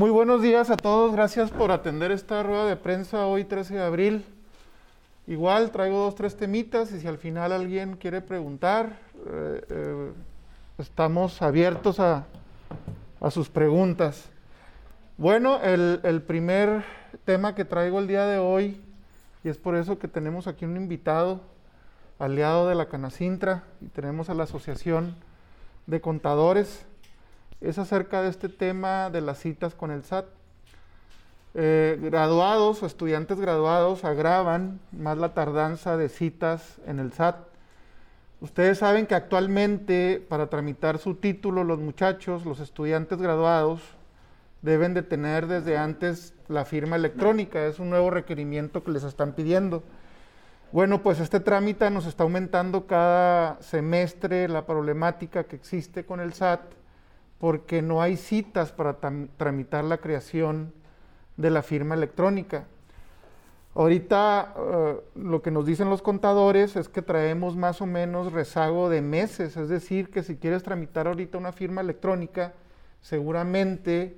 Muy buenos días a todos, gracias por atender esta rueda de prensa hoy 13 de abril. Igual traigo dos, tres temitas y si al final alguien quiere preguntar, eh, eh, estamos abiertos a, sus preguntas. Bueno, el, el, primer tema que traigo el día de hoy, y es por eso que tenemos aquí un invitado, aliado de la Canacintra, y tenemos a la Asociación de Contadores, es acerca de este tema de las citas con el SAT. Eh, graduados o estudiantes graduados agravan más la tardanza de citas en el SAT. Ustedes saben que actualmente para tramitar su título los muchachos, los estudiantes graduados, deben de tener desde antes la firma electrónica. Es un nuevo requerimiento que les están pidiendo. Bueno, pues este trámite nos está aumentando cada semestre la problemática que existe con el SAT porque no hay citas para tramitar la creación de la firma electrónica. Ahorita eh, lo que nos dicen los contadores es que traemos más o menos rezago de meses, es decir, que si quieres tramitar ahorita una firma electrónica, seguramente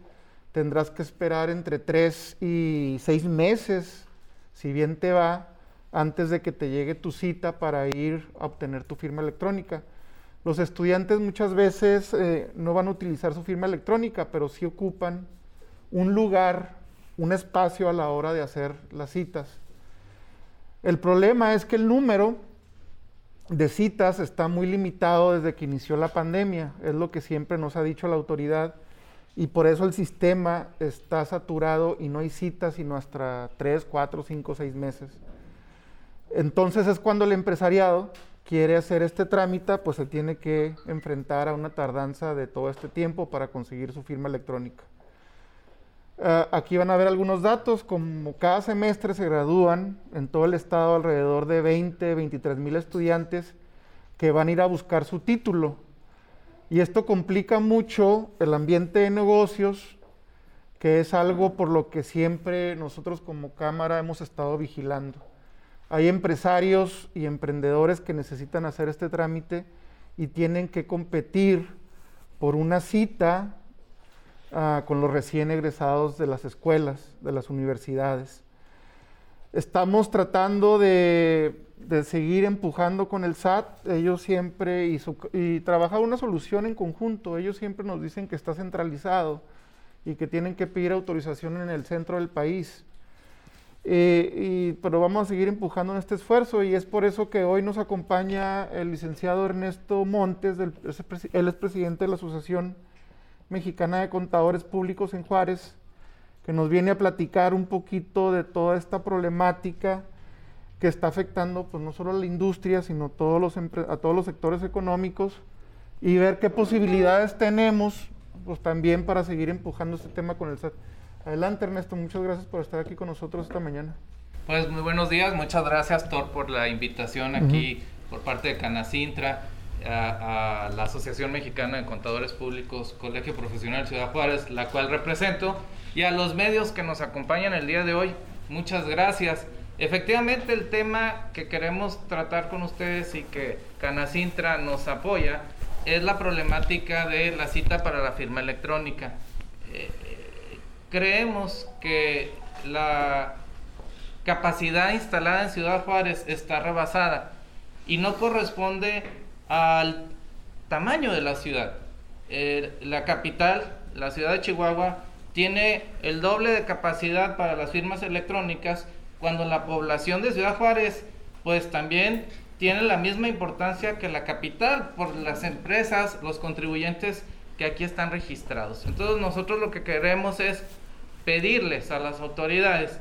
tendrás que esperar entre tres y seis meses, si bien te va, antes de que te llegue tu cita para ir a obtener tu firma electrónica. Los estudiantes muchas veces eh, no van a utilizar su firma electrónica, pero sí ocupan un lugar, un espacio a la hora de hacer las citas. El problema es que el número de citas está muy limitado desde que inició la pandemia, es lo que siempre nos ha dicho la autoridad, y por eso el sistema está saturado y no hay citas sino hasta 3, 4, 5, 6 meses. Entonces es cuando el empresariado quiere hacer este trámite, pues se tiene que enfrentar a una tardanza de todo este tiempo para conseguir su firma electrónica. Ah, aquí van a ver algunos datos, como cada semestre se gradúan en todo el estado alrededor de 20, 23 mil estudiantes que van a ir a buscar su título. Y esto complica mucho el ambiente de negocios, que es algo por lo que siempre nosotros como Cámara hemos estado vigilando. Hay empresarios y emprendedores que necesitan hacer este trámite y tienen que competir por una cita ah, con los recién egresados de las escuelas, de las universidades. Estamos tratando de, seguir empujando con el SAT, ellos siempre, y, y trabajar una solución en conjunto, ellos siempre nos dicen que está centralizado y que tienen que pedir autorización en el centro del país. Eh, y, pero vamos a seguir empujando en este esfuerzo y es por eso que hoy nos acompaña el licenciado Ernesto Montes, del, él es presidente de la Asociación Mexicana de Contadores Públicos en Juárez, que nos viene a platicar un poquito de toda esta problemática que está afectando pues no solo a la industria, sino todos los a todos los sectores económicos y ver qué posibilidades tenemos pues también para seguir empujando este tema con el SAT. Adelante Ernesto, muchas gracias por estar aquí con nosotros esta mañana. Pues muy buenos días, muchas gracias Thor por la invitación aquí por parte de Canacintra, a, la Asociación Mexicana de Contadores Públicos, Colegio Profesional Ciudad Juárez, la cual represento, y a los medios que nos acompañan el día de hoy, muchas gracias. Efectivamente el tema que queremos tratar con ustedes y que Canacintra nos apoya es la problemática de la cita para la firma electrónica. Creemos que la capacidad instalada en Ciudad Juárez está rebasada y no corresponde al tamaño de la ciudad. Eh, la capital, la ciudad de Chihuahua, tiene el doble de capacidad para las firmas electrónicas cuando la población de Ciudad Juárez pues también tiene la misma importancia que la capital por las empresas, los contribuyentes que aquí están registrados. Entonces nosotros lo que queremos es pedirles a las autoridades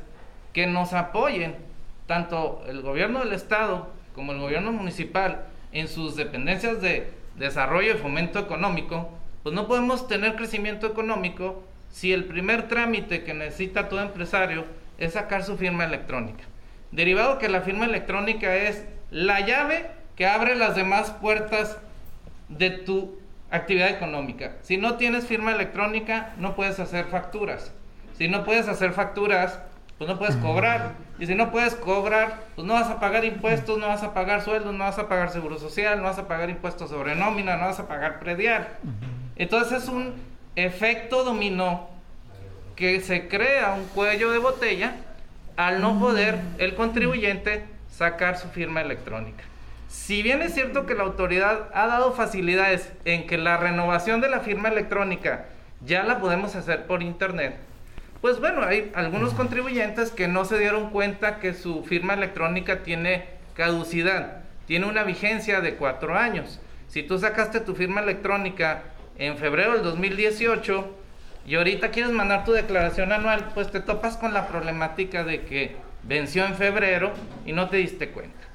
que nos apoyen, tanto el gobierno del estado como el gobierno municipal, en sus dependencias de desarrollo y fomento económico, pues no podemos tener crecimiento económico si el primer trámite que necesita todo empresario es sacar su firma electrónica. Derivado que la firma electrónica es la llave que abre las demás puertas de tu actividad económica. Si no tienes firma electrónica, no puedes hacer facturas. Si no puedes hacer facturas, pues no puedes cobrar. Y si no puedes cobrar, pues no vas a pagar impuestos, no vas a pagar sueldos, no vas a pagar seguro social, no vas a pagar impuestos sobre nómina, no vas a pagar predial. Entonces es un efecto dominó que se crea un cuello de botella al no poder el contribuyente sacar su firma electrónica. Si bien es cierto que la autoridad ha dado facilidades en que la renovación de la firma electrónica ya la podemos hacer por internet, pues bueno, hay algunos contribuyentes que no se dieron cuenta que su firma electrónica tiene caducidad, tiene una vigencia de cuatro años. Si tú sacaste tu firma electrónica en febrero del 2018 y ahorita quieres mandar tu declaración anual, pues te topas con la problemática de que venció en febrero y no te diste cuenta.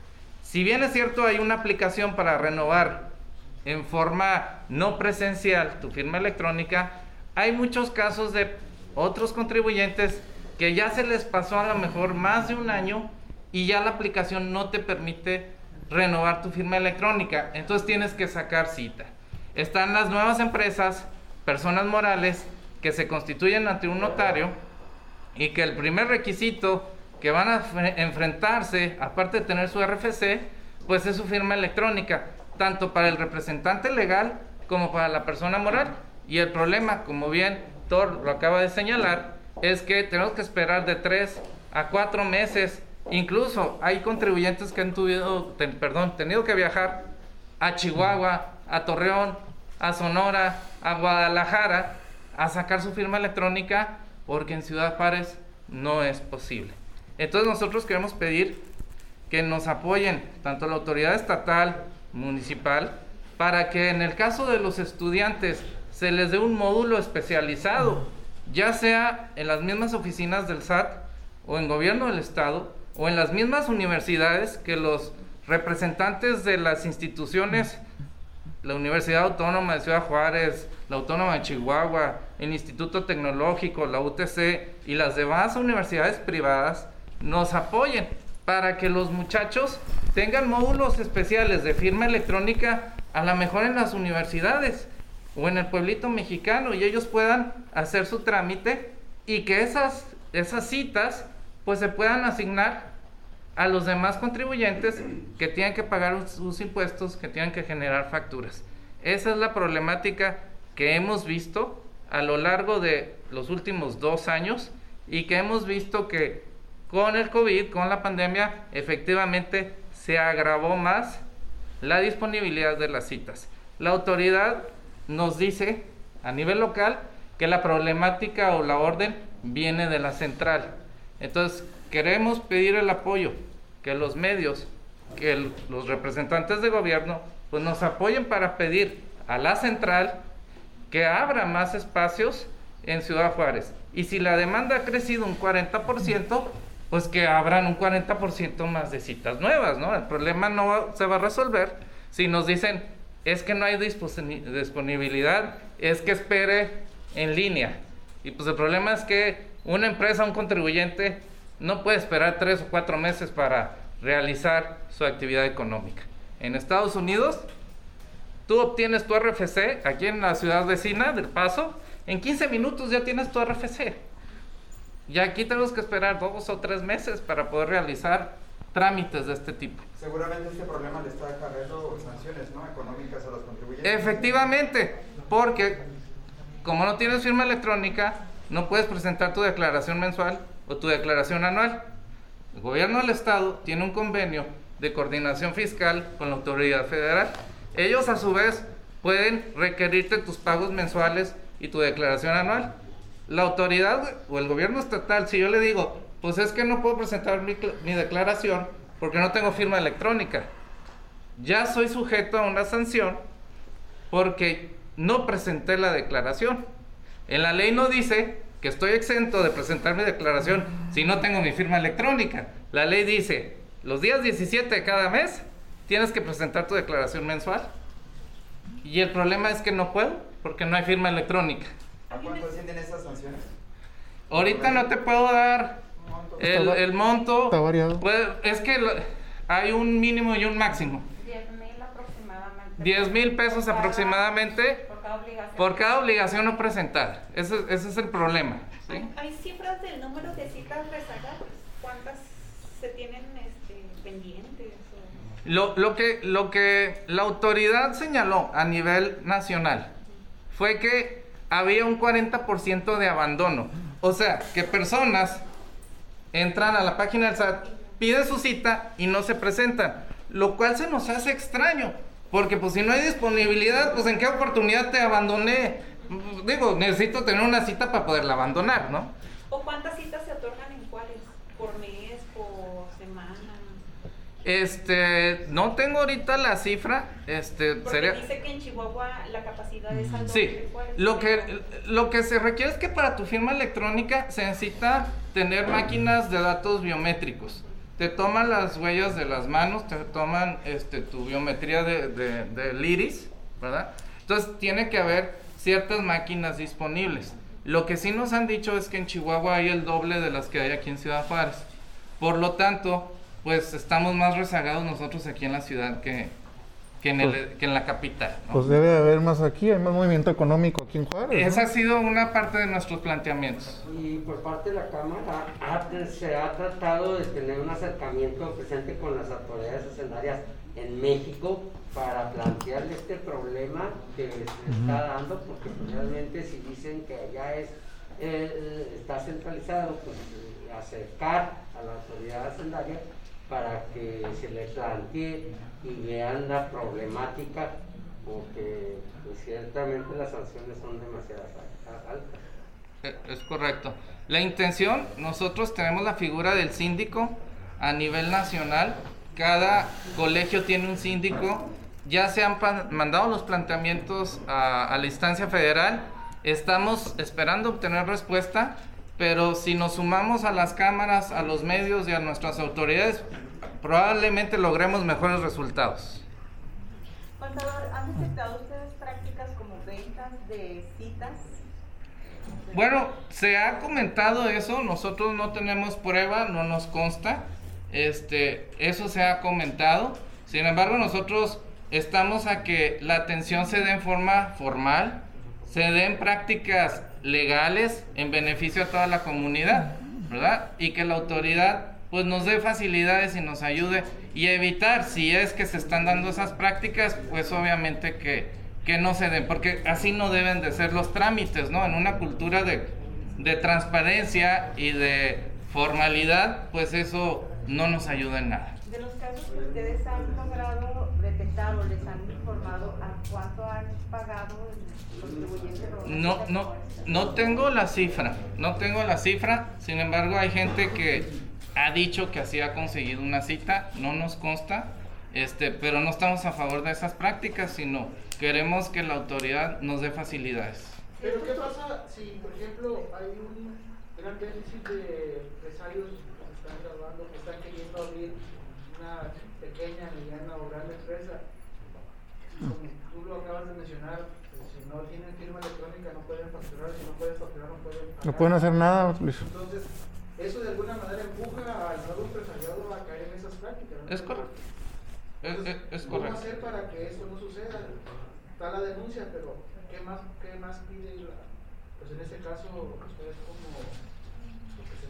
Si bien es cierto, hay una aplicación para renovar en forma no presencial tu firma electrónica, hay muchos casos de otros contribuyentes que ya se les pasó a lo mejor más de un año y ya la aplicación no te permite renovar tu firma electrónica. Entonces tienes que sacar cita. Están las nuevas empresas, personas morales, que se constituyen ante un notario y que el primer requisito que van a enfrentarse, aparte de tener su RFC, pues es su firma electrónica, tanto para el representante legal como para la persona moral. Y el problema, como bien Lo acaba de señalar, es que tenemos que esperar de tres a cuatro meses. Incluso hay contribuyentes que han perdón, tenido que viajar a Chihuahua, a Torreón, a Sonora, a Guadalajara a sacar su firma electrónica porque en Ciudad Juárez no es posible. Entonces nosotros queremos pedir que nos apoyen tanto la autoridad estatal, municipal, para que en el caso de los estudiantes se les dé un módulo especializado, ya sea en las mismas oficinas del SAT o en gobierno del estado o en las mismas universidades que los representantes de las instituciones, la Universidad Autónoma de Ciudad Juárez, la Autónoma de Chihuahua, el Instituto Tecnológico, la UTC y las demás universidades privadas nos apoyen para que los muchachos tengan módulos especiales de firma electrónica a lo mejor en las universidades o en el pueblito mexicano y ellos puedan hacer su trámite y que esas, esas citas pues se puedan asignar a los demás contribuyentes que tienen que pagar sus impuestos, que tienen que generar facturas. Esa es la problemática que hemos visto a lo largo de los últimos dos años y que hemos visto que con el COVID, con la pandemia, efectivamente se agravó más la disponibilidad de las citas. La autoridad nos dice a nivel local que la problemática o la orden viene de la central. Entonces, queremos pedir el apoyo, que los medios, que los representantes de gobierno, pues nos apoyen para pedir a la central que abra más espacios en Ciudad Juárez. Y si la demanda ha crecido un 40%, pues que abran un 40% más de citas nuevas, ¿no? El problema no se va a resolver si nos dicen, es que no hay disponibilidad, es que espere en línea. Y pues el problema es que una empresa, un contribuyente, no puede esperar tres o cuatro meses para realizar su actividad económica. En Estados Unidos, Tú obtienes tu RFC aquí en la ciudad vecina del Paso. En 15 minutos ya tienes tu RFC. Y aquí tenemos que esperar dos o tres meses para poder realizar trámites de este tipo. Seguramente este problema le está acarreando sanciones ¿no? económicas a los contribuyentes. Efectivamente, porque como no tienes firma electrónica, no puedes presentar tu declaración mensual o tu declaración anual. El gobierno del estado tiene un convenio de coordinación fiscal con la autoridad federal ellos a su vez pueden requerirte tus pagos mensuales y tu declaración anual. La autoridad o el gobierno estatal, si yo le digo, pues es que no puedo presentar mi, declaración porque no tengo firma electrónica, ya soy sujeto a una sanción porque no presenté la declaración. En la ley no dice que estoy exento de presentar mi declaración si no tengo mi firma electrónica. La ley dice, los días 17 de cada mes tienes que presentar tu declaración mensual. Y el problema es que no puedo porque no hay firma electrónica. ¿A cuánto ascienden esas sanciones? Ahorita no te puedo dar el, el monto. Está variado. Pues, es que hay un mínimo y un máximo. 10 mil aproximadamente. 10 mil pesos aproximadamente por cada obligación. por cada obligación no presentar. Ese, ese es el problema. ¿Hay, ¿Hay cifras del número de citas rezagadas? ¿Cuántas se tienen este, pendientes? Lo, lo, que, lo que la autoridad señaló a nivel nacional fue que había un 40% de abandono. O sea, que personas entran a la página del SAT, piden su cita y no se presentan, lo cual se nos hace extraño, porque pues si no hay disponibilidad, pues en qué oportunidad te abandoné. Digo, necesito tener una cita para poderla abandonar, ¿no? ¿O cuántas citas se otorgan en cuáles? ¿Por mes? Este, no tengo ahorita la cifra, este, Porque sería... dice que en Chihuahua la capacidad es. Sí, ¿Cuáles lo que, lo que se requiere es que para tu firma electrónica se necesita tener máquinas de datos biométricos. Te toman las huellas de las manos, te toman este, tu biometría de, de- del iris, ¿verdad? Entonces tiene que haber ciertas máquinas disponibles. Lo que sí nos han dicho es que en Chihuahua hay el doble de las que hay aquí en Ciudad Juárez. Por lo tanto, pues estamos más rezagados nosotros aquí en la ciudad que, que, en, el- que en la capital. ¿no? Pues debe de haber más aquí, hay más movimiento económico aquí en Juárez. ¿no? Esa ha sido una parte de nuestros planteamientos. Y por parte de la Cámara ha- se ha tratado de tener un acercamiento presente con las autoridades hacendarias en México para plantearle este problema que se está dando, porque pues, realmente si dicen que allá es eh, está centralizado, pues acercar a la autoridad hacendaria para que se le plantee y vean la problemática, porque pues, ciertamente las sanciones son demasiado al- altas. Eh, Es correcto. La intención, nosotros tenemos la figura del síndico a nivel nacional. Cada colegio tiene un síndico. Ya se han mandado los planteamientos a la instancia federal. Estamos esperando obtener respuesta, pero si nos sumamos a las cámaras, a los medios y a nuestras autoridades, probablemente logremos mejores resultados. Contador, ¿han detectado ustedes prácticas como ventas de citas? Bueno, se ha comentado eso, nosotros no tenemos prueba, no nos consta. Este, eso se ha comentado. Sin embargo, nosotros estamos a que la atención se dé en forma formal, se den prácticas legales en beneficio a toda la comunidad, ¿verdad? Y que la autoridad pues nos dé facilidades y nos ayude y evitar si es que se están dando esas prácticas, pues obviamente que, que no se den, porque así no deben de ser los trámites, ¿no? En una cultura de, de transparencia y de formalidad, pues eso no nos ayuda en nada. De los casos que ustedes han logrado detectar o les han informado, ¿a cuánto han pagado o las No, no, no tengo la cifra, no tengo la cifra, sin embargo hay gente que ha dicho que así ha conseguido una cita, no nos consta, este, pero no estamos a favor de esas prácticas, sino queremos que la autoridad nos dé facilidades. Pero ¿qué pasa si, por ejemplo, hay un gran déficit de empresarios que se están graduando, que están queriendo abrir una pequeña, mediana o gran empresa? Como tú lo acabas de mencionar, pues, si no tienen firma electrónica no pueden facturar, si no pueden facturar no pueden pagar. No pueden hacer nada, Luis. Entonces, eso de alguna manera empuja al nuevo empresariado a caer en esas prácticas. ¿no? Es correcto. Es, Entonces, es- es ¿Cómo correcto. hacer para que esto no suceda? Está la denuncia, pero ¿qué más, qué más pide la, pues en este caso ustedes como representantes de este gremio?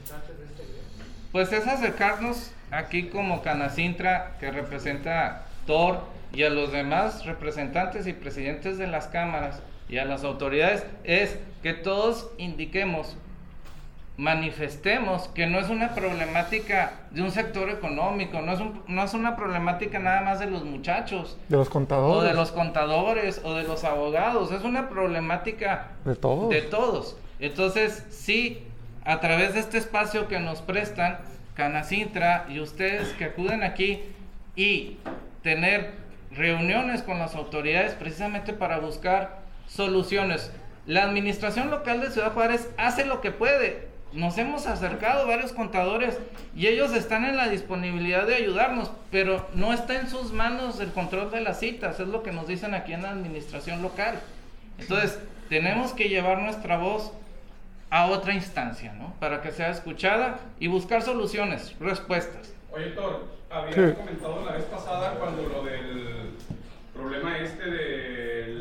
Pues es acercarnos aquí como Canacintra, que representa TOR, y a los demás representantes y presidentes de las cámaras y a las autoridades, es que todos indiquemos, manifestemos que no es una problemática de un sector económico, no es, un- no es una problemática nada más de los muchachos, De los o contadores. de los contadores, o de los abogados, es una problemática De todos. de todos. Entonces, sí, a través de este espacio que nos prestan, Canacintra y ustedes que acuden aquí y tener reuniones con las autoridades precisamente para buscar soluciones. La administración local de Ciudad Juárez hace lo que puede. Nos hemos acercado varios contadores y ellos están en la disponibilidad de ayudarnos, pero no está en sus manos el control de las citas, es lo que nos dicen aquí en la administración local. Entonces, tenemos que llevar nuestra voz a otra instancia, ¿no? Para que sea escuchada y buscar soluciones, respuestas. Oye, Thor, habías Sí. comentado la vez pasada cuando lo del problema este de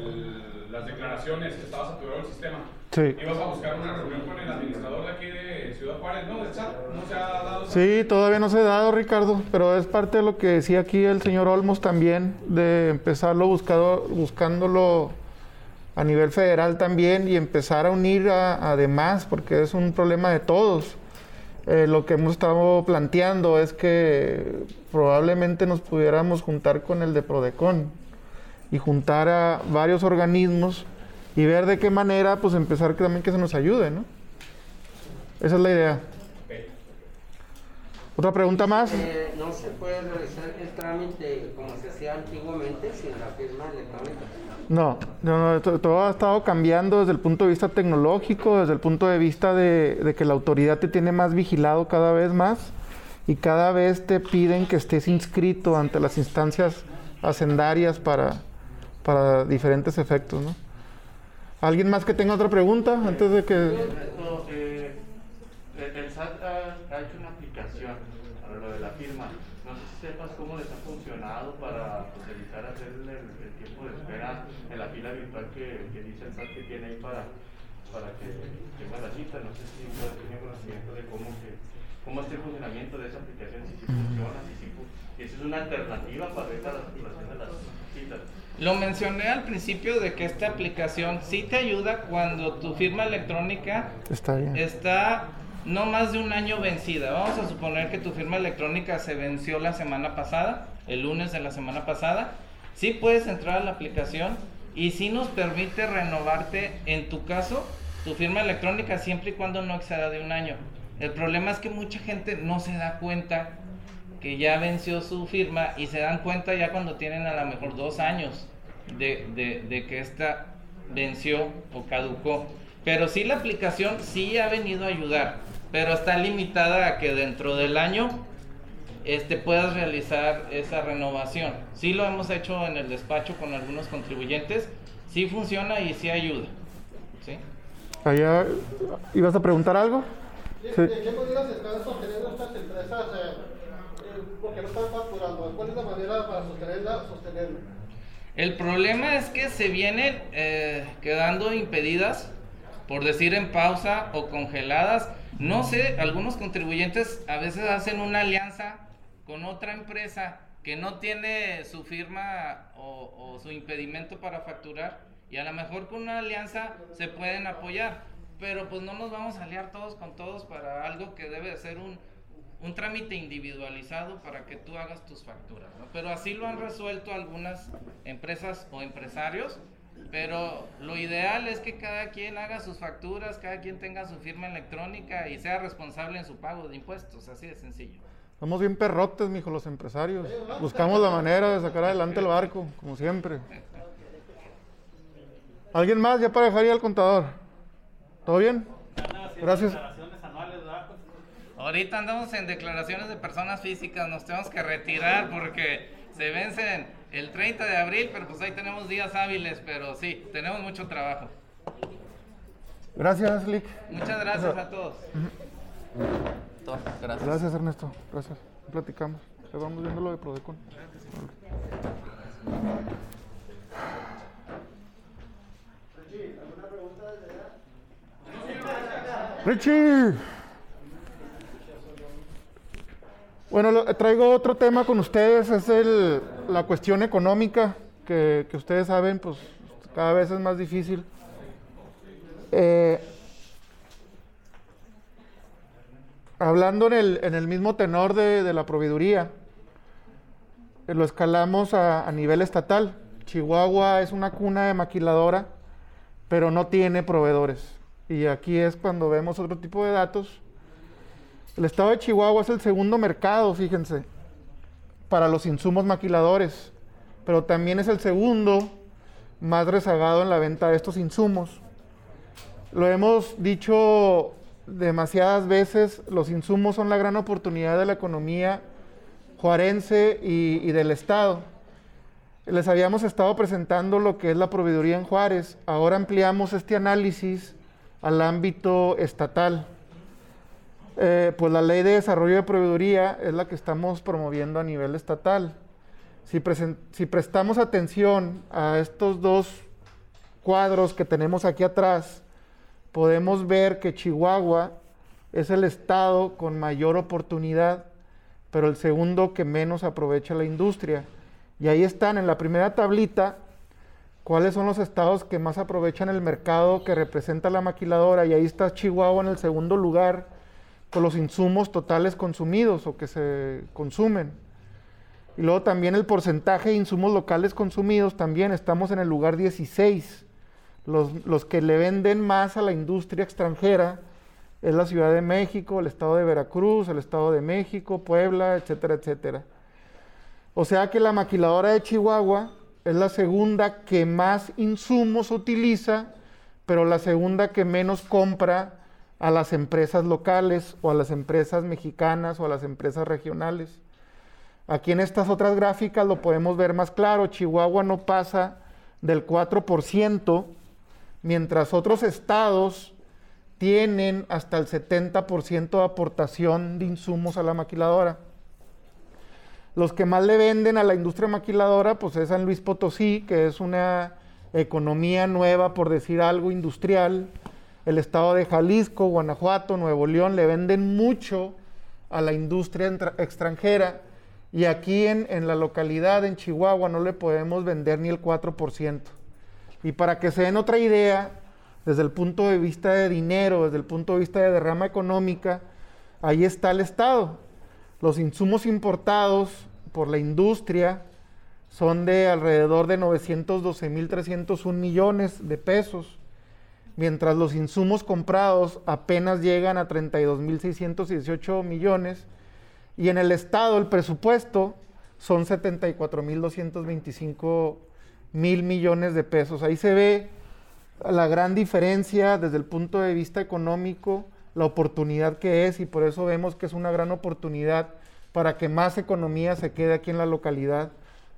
las declaraciones que estaba saturado el sistema. Sí. Ibas a buscar una reunión con el administrador de aquí de Ciudad Juárez, ¿no? ¿Del SAT? ¿No se ha dado Sí, todavía no se ha dado, Ricardo, pero es parte de lo que decía aquí el señor Olmos también, de empezarlo buscado, buscándolo a nivel federal también y empezar a unir a, además, porque es un problema de todos. Eh, lo que hemos estado planteando es que probablemente nos pudiéramos juntar con el de Prodecon y juntar a varios organismos y ver de qué manera pues empezar también que se nos ayude, ¿no? Esa es la idea. ¿Otra pregunta más? Eh, no se puede realizar el trámite como se hacía antiguamente sin la firma electrónica. No, no, todo ha estado cambiando desde el punto de vista tecnológico, desde el punto de vista de, que la autoridad te tiene más vigilado cada vez más y cada vez te piden que estés inscrito ante las instancias hacendarias para, para diferentes efectos, ¿no? ¿Alguien más que tenga otra pregunta antes de que...? Eh, el SAT ha, hecho una aplicación para lo de la firma. No sé si sepas cómo les ha funcionado para pues, evitar hacer el, tiempo de espera en la fila virtual que, que, dice el SAT que tiene ahí para, para que tenga la cita. No sé si tiene conocimiento de cómo, que, cómo es el de esa aplicación, si, funciona, si, si, es una alternativa para esta la circulación de las citas. Lo mencioné al principio de que esta aplicación sí te ayuda cuando tu firma electrónica está, está no más de un año vencida. Vamos a suponer que tu firma electrónica se venció la semana pasada, el lunes de la semana pasada. Sí puedes entrar a la aplicación y sí nos permite renovarte, en tu caso, tu firma electrónica siempre y cuando no exceda de un año. El problema es que mucha gente no se da cuenta que ya venció su firma y se dan cuenta ya cuando tienen a lo mejor dos años de, de, que esta venció o caducó. Pero sí la aplicación sí ha venido a ayudar, pero está limitada a que dentro del año este, puedas realizar esa renovación. Sí lo hemos hecho en el despacho con algunos contribuyentes, sí funciona y sí ayuda. ¿Sí? Allá, ¿ibas a preguntar algo? ¿De qué medidas están sosteniendo estas empresas? Eh, porque no están facturando. ¿Cuál es la manera para sostenerla, sostenerlo? El problema es que se vienen eh, quedando impedidas, por decir en pausa o congeladas. No sé, algunos contribuyentes a veces hacen una alianza con otra empresa que no tiene su firma o, o su impedimento para facturar y a lo mejor con una alianza se pueden apoyar, pero pues no nos vamos a aliar todos con todos para algo que debe ser un, un trámite individualizado para que tú hagas tus facturas. ¿no? Pero así lo han resuelto algunas empresas o empresarios. Pero lo ideal es que cada quien haga sus facturas, cada quien tenga su firma electrónica y sea responsable en su pago de impuestos, así de sencillo. Somos bien perrotes, mijo, los empresarios. Buscamos la manera de sacar adelante el barco, como siempre. ¿Alguien más ya para dejar ir al contador? ¿Todo bien? Gracias. Ahorita andamos en declaraciones de personas físicas, nos tenemos que retirar porque se vencen el 30 de abril, pero pues ahí tenemos días hábiles, pero sí, tenemos mucho trabajo. Gracias, Lick. Muchas gracias a todos. Gracias. Gracias, Ernesto. Gracias. Platicamos. vamos viendo lo de Prodecon. Richie. Bueno, traigo otro tema con ustedes, es el, la cuestión económica, que, ustedes saben, pues cada vez es más difícil. Eh, hablando en el, en el, mismo tenor de, la proveeduría, eh, lo escalamos a, a, nivel estatal. Chihuahua es una cuna de maquiladora, pero no tiene proveedores. Y aquí es cuando vemos otro tipo de datos el estado de Chihuahua es el segundo mercado, fíjense, para los insumos maquiladores, pero también es el segundo más rezagado en la venta de estos insumos. Lo hemos dicho demasiadas veces, los insumos son la gran oportunidad de la economía juarense y, y del Estado. Les habíamos estado presentando lo que es la proveeduría en Juárez, ahora ampliamos este análisis al ámbito estatal. Eh, pues la ley de desarrollo de proveeduría es la que estamos promoviendo a nivel estatal. Si, si prestamos atención a estos dos cuadros que tenemos aquí atrás, podemos ver que Chihuahua es el estado con mayor oportunidad, pero el segundo que menos aprovecha la industria. Y ahí están, en la primera tablita, cuáles son los estados que más aprovechan el mercado que representa la maquiladora y ahí está Chihuahua en el segundo lugar con los insumos totales consumidos o que se consumen. Y luego también el porcentaje de insumos locales consumidos, también estamos en el lugar 16. Los, los que le venden más a la industria extranjera es la Ciudad de México, el Estado de Veracruz, el Estado de México, Puebla, etcétera, etcétera. O sea que la maquiladora de Chihuahua es la segunda que más insumos utiliza, pero la segunda que menos compra a las empresas locales o a las empresas mexicanas o a las empresas regionales. Aquí en estas otras gráficas lo podemos ver más claro. Chihuahua no pasa del 4%, mientras otros estados tienen hasta el 70% de aportación de insumos a la maquiladora. Los que más le venden a la industria maquiladora, pues es San Luis Potosí, que es una economía nueva, por decir algo, industrial. El estado de Jalisco, Guanajuato, Nuevo León, le venden mucho a la industria extranjera. Y aquí en, en, la localidad, en Chihuahua, no le podemos vender ni el 4%. Y para que se den otra idea, desde el punto de vista de dinero, desde el punto de vista de derrama económica, ahí está el Estado. Los insumos importados por la industria son de alrededor de 912.301 millones de pesos, mientras los insumos comprados apenas llegan a 32.618 millones y en el Estado el presupuesto son 74.225 mil millones de pesos. Ahí se ve la gran diferencia desde el punto de vista económico la oportunidad que es y por eso vemos que es una gran oportunidad para que más economía se quede aquí en la localidad,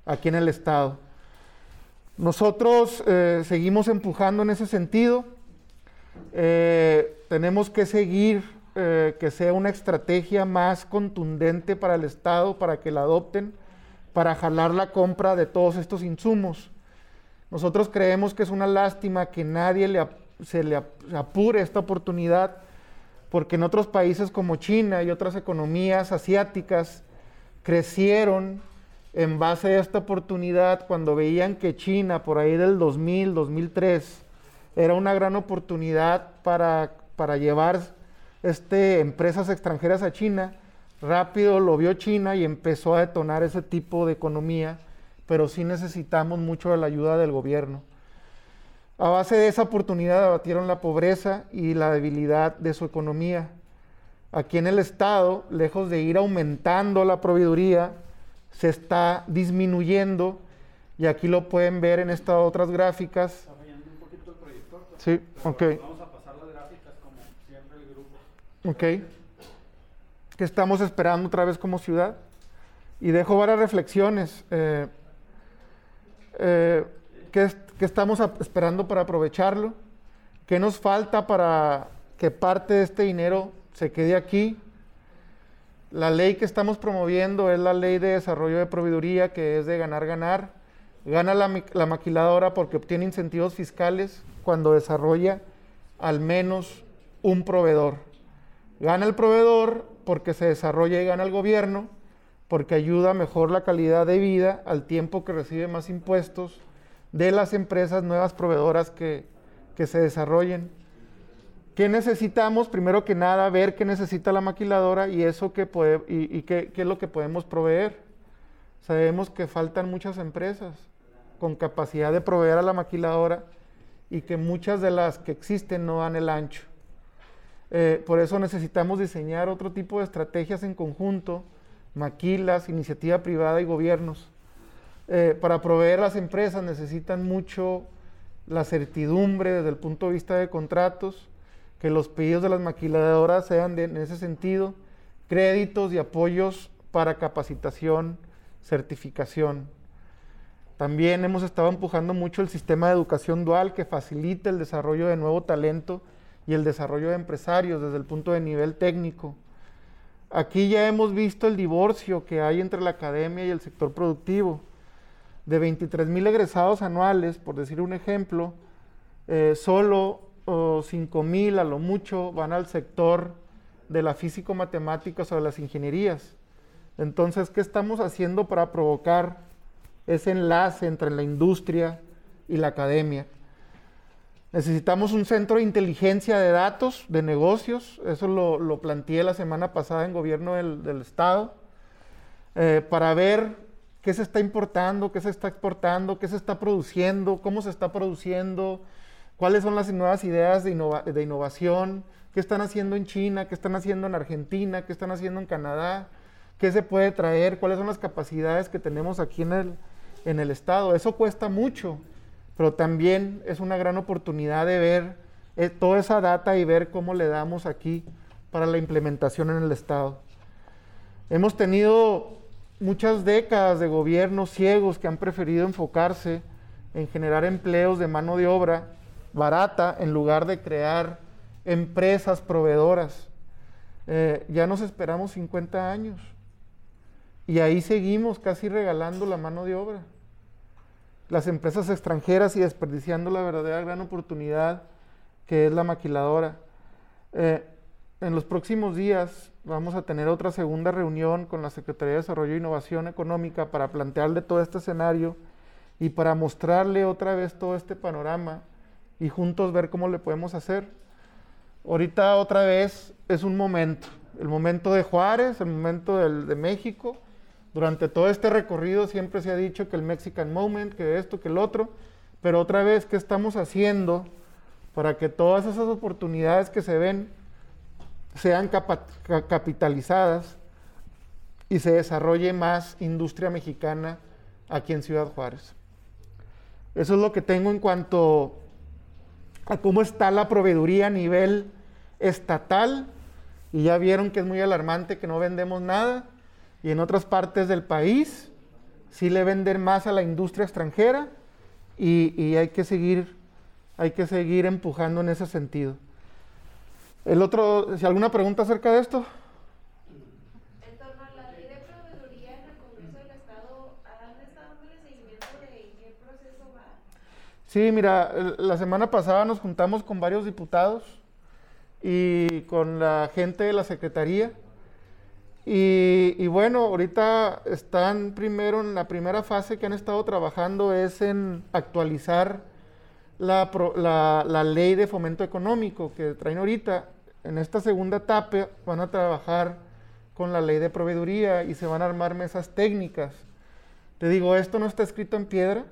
aquí en el estado. Nosotros eh, seguimos empujando en ese sentido. Eh, tenemos que seguir eh, que sea una estrategia más contundente para el Estado, para que la adopten, para jalar la compra de todos estos insumos. Nosotros creemos que es una lástima que nadie se le apure esta oportunidad porque en otros países como China y otras economías asiáticas crecieron en base a esta oportunidad cuando veían que China por ahí del 2000, 2003 era una gran oportunidad para, para llevar este, empresas extranjeras a China. Rápido lo vio China y empezó a detonar ese tipo de economía, pero sí necesitamos mucho de la ayuda del gobierno. A base de esa oportunidad abatieron la pobreza y la debilidad de su economía. Aquí en el Estado, lejos de ir aumentando la proveeduría, se está disminuyendo y aquí lo pueden ver en estas otras gráficas. Está fallando un poquito el proyector. Sí, ok. Vamos a pasar las gráficas como siempre el grupo. Ok. ¿Qué estamos esperando otra vez como ciudad? Y dejo varias reflexiones. Eh, eh, ¿qué, estamos esperando para aprovecharlo? ¿Qué nos falta para que parte de este dinero se quede aquí? La ley que estamos promoviendo es la ley de desarrollo de proveeduría, que es de ganar, ganar. Gana la, la maquiladora porque obtiene incentivos fiscales cuando desarrolla al menos un proveedor. Gana el proveedor porque se desarrolla y gana el gobierno, porque ayuda mejor la calidad de vida al tiempo que recibe más impuestos de las empresas nuevas proveedoras que, se desarrollen. ¿Qué necesitamos? Primero que nada, ver qué necesita la maquiladora y eso que puede, y, qué, qué, es lo que podemos proveer. Sabemos que faltan muchas empresas con capacidad de proveer a la maquiladora y que muchas de las que existen no dan el ancho. Eh, por eso necesitamos diseñar otro tipo de estrategias en conjunto, maquilas, iniciativa privada y gobiernos eh, para proveer las empresas necesitan mucho la certidumbre desde el punto de vista de contratos, que los pedidos de las maquiladoras sean en ese sentido, créditos y apoyos para capacitación, certificación. También hemos estado empujando mucho el sistema de educación dual que facilita el desarrollo de nuevo talento y el desarrollo de empresarios desde el punto de nivel técnico. Aquí ya hemos visto el divorcio que hay entre la academia y el sector productivo de 23 mil egresados anuales, por decir un ejemplo, eh, solo 5 mil a lo mucho van al sector de la físico-matemáticas o de las ingenierías. Entonces, ¿qué estamos haciendo para provocar ese enlace entre la industria y la academia. Necesitamos un centro de inteligencia de datos, de negocios, eso lo, planteé la semana pasada en gobierno del, del Estado, eh, para ver qué se está importando, qué se está exportando, qué se está produciendo, cómo se está produciendo, cuáles son las nuevas ideas de, innova- de innovación, qué están haciendo en China, qué están haciendo en Argentina, qué están haciendo en Canadá, qué se puede traer, cuáles son las capacidades que tenemos aquí en el, en el Estado. Eso cuesta mucho, pero también es una gran oportunidad de ver eh, toda esa data y ver cómo le damos aquí para la implementación en el Estado. Hemos tenido muchas décadas de gobiernos ciegos que han preferido enfocarse en generar empleos de mano de obra barata en lugar de crear empresas proveedoras. Eh, ya nos esperamos 50 años y ahí seguimos casi regalando la mano de obra. Las empresas extranjeras y desperdiciando la verdadera gran oportunidad que es la maquiladora. Eh, en los próximos días vamos a tener otra segunda reunión con la Secretaría de Desarrollo e Innovación Económica para plantearle todo este escenario y para mostrarle otra vez todo este panorama y juntos ver cómo le podemos hacer. Ahorita otra vez es un momento, el momento de Juárez, el momento del- de México. Durante todo este recorrido siempre se ha dicho que el Mexican Moment, que esto, que el otro, pero otra vez, ¿qué estamos haciendo para que todas esas oportunidades que se ven sean capitalizadas y se desarrolle más industria mexicana aquí en Ciudad Juárez? Eso es lo que tengo en cuanto a cómo está la proveeduría a nivel estatal. Y ya vieron que es muy alarmante que no vendemos nada. Y en otras partes del país sí le venden más a la industria extranjera. Y, y hay que seguir, hay que seguir empujando en ese sentido. El otro, si alguna pregunta acerca de esto. En torno a la ley de proveeduría en el Congreso del Estado, ¿han estado dándole seguimiento de en qué proceso va? Sí, mira, la semana pasada nos juntamos con varios diputados y con la gente de la Secretaría. Y, y bueno, ahorita están primero en la primera fase que han estado trabajando es en actualizar la, ley de fomento económico que traen ahorita. En esta segunda etapa van a trabajar con la ley de proveeduría y se van a armar mesas técnicas. Te digo, esto no está escrito en piedra.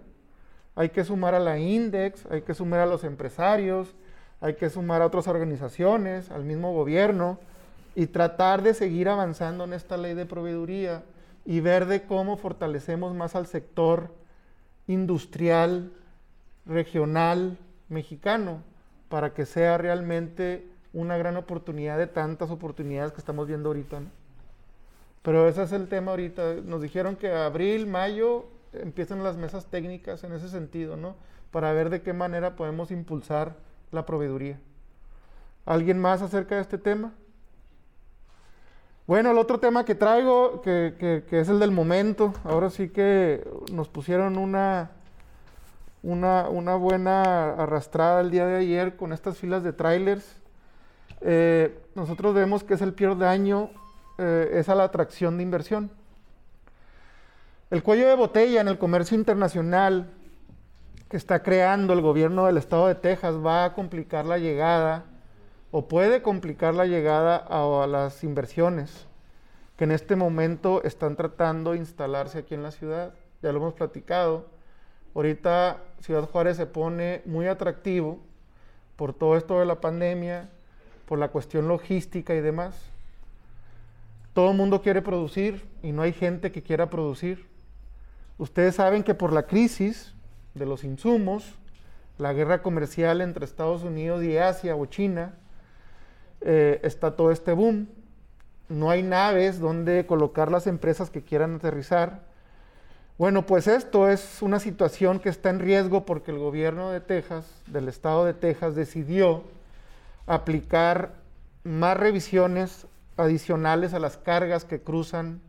Hay que sumar a la Index, hay que sumar a los empresarios, hay que sumar a otras organizaciones, al mismo gobierno y tratar de seguir avanzando en esta ley de proveeduría y ver de cómo fortalecemos más al sector industrial, regional, mexicano, para que sea realmente una gran oportunidad de tantas oportunidades que estamos viendo ahorita. Pero ese es el tema ahorita. Nos dijeron que abril, mayo empiezan las mesas técnicas en ese sentido, ¿no? Para ver de qué manera podemos impulsar la proveeduría. ¿Alguien más acerca de este tema? Bueno, el otro tema que traigo, que- que es el del momento, ahora sí que nos pusieron una, una, una buena arrastrada el día de ayer con estas filas de trailers. Eh, nosotros vemos que es el peor daño, eh, es a la atracción de inversión. El cuello de botella en el comercio internacional que está creando el gobierno del estado de Texas va a complicar la llegada o puede complicar la llegada a, a las inversiones que en este momento están tratando de instalarse aquí en la ciudad. Ya lo hemos platicado. Ahorita Ciudad Juárez se pone muy atractivo por todo esto de la pandemia, por la cuestión logística y demás. Todo el mundo quiere producir y no hay gente que quiera producir. Ustedes saben que por la crisis de los insumos, la guerra comercial entre Estados Unidos y Asia o China, eh, está todo este boom. No hay naves donde colocar las empresas que quieran aterrizar. Bueno, pues esto es una situación que está en riesgo porque el gobierno de Texas, del estado de Texas, decidió aplicar más revisiones adicionales a las cargas que cruzan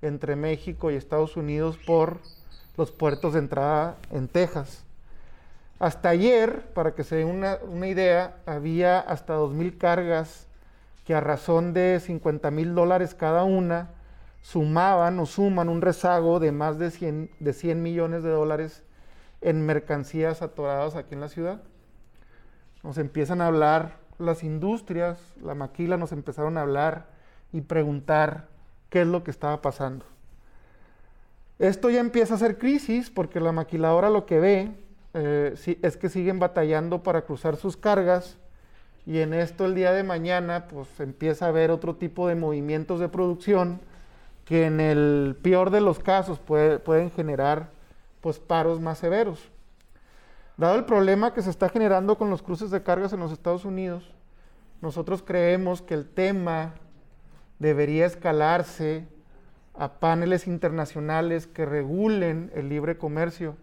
entre México y Estados Unidos por los puertos de entrada en Texas. Hasta ayer, para que se den una, una idea, había hasta 2.000 cargas que a razón de 50 mil dólares cada una sumaban o suman un rezago de más de 100, de 100 millones de dólares en mercancías atoradas aquí en la ciudad. Nos empiezan a hablar las industrias, la maquila, nos empezaron a hablar y preguntar qué es lo que estaba pasando. Esto ya empieza a ser crisis porque la maquiladora lo que ve eh, es que siguen batallando para cruzar sus cargas y en esto el día de mañana pues empieza a haber otro tipo de movimientos de producción que en el peor de los casos pueden generar pues paros más severos. Dado el problema que se está generando con los cruces de cargas en los Estados Unidos, nosotros creemos que el tema debería escalarse a paneles internacionales que regulen el libre comercio.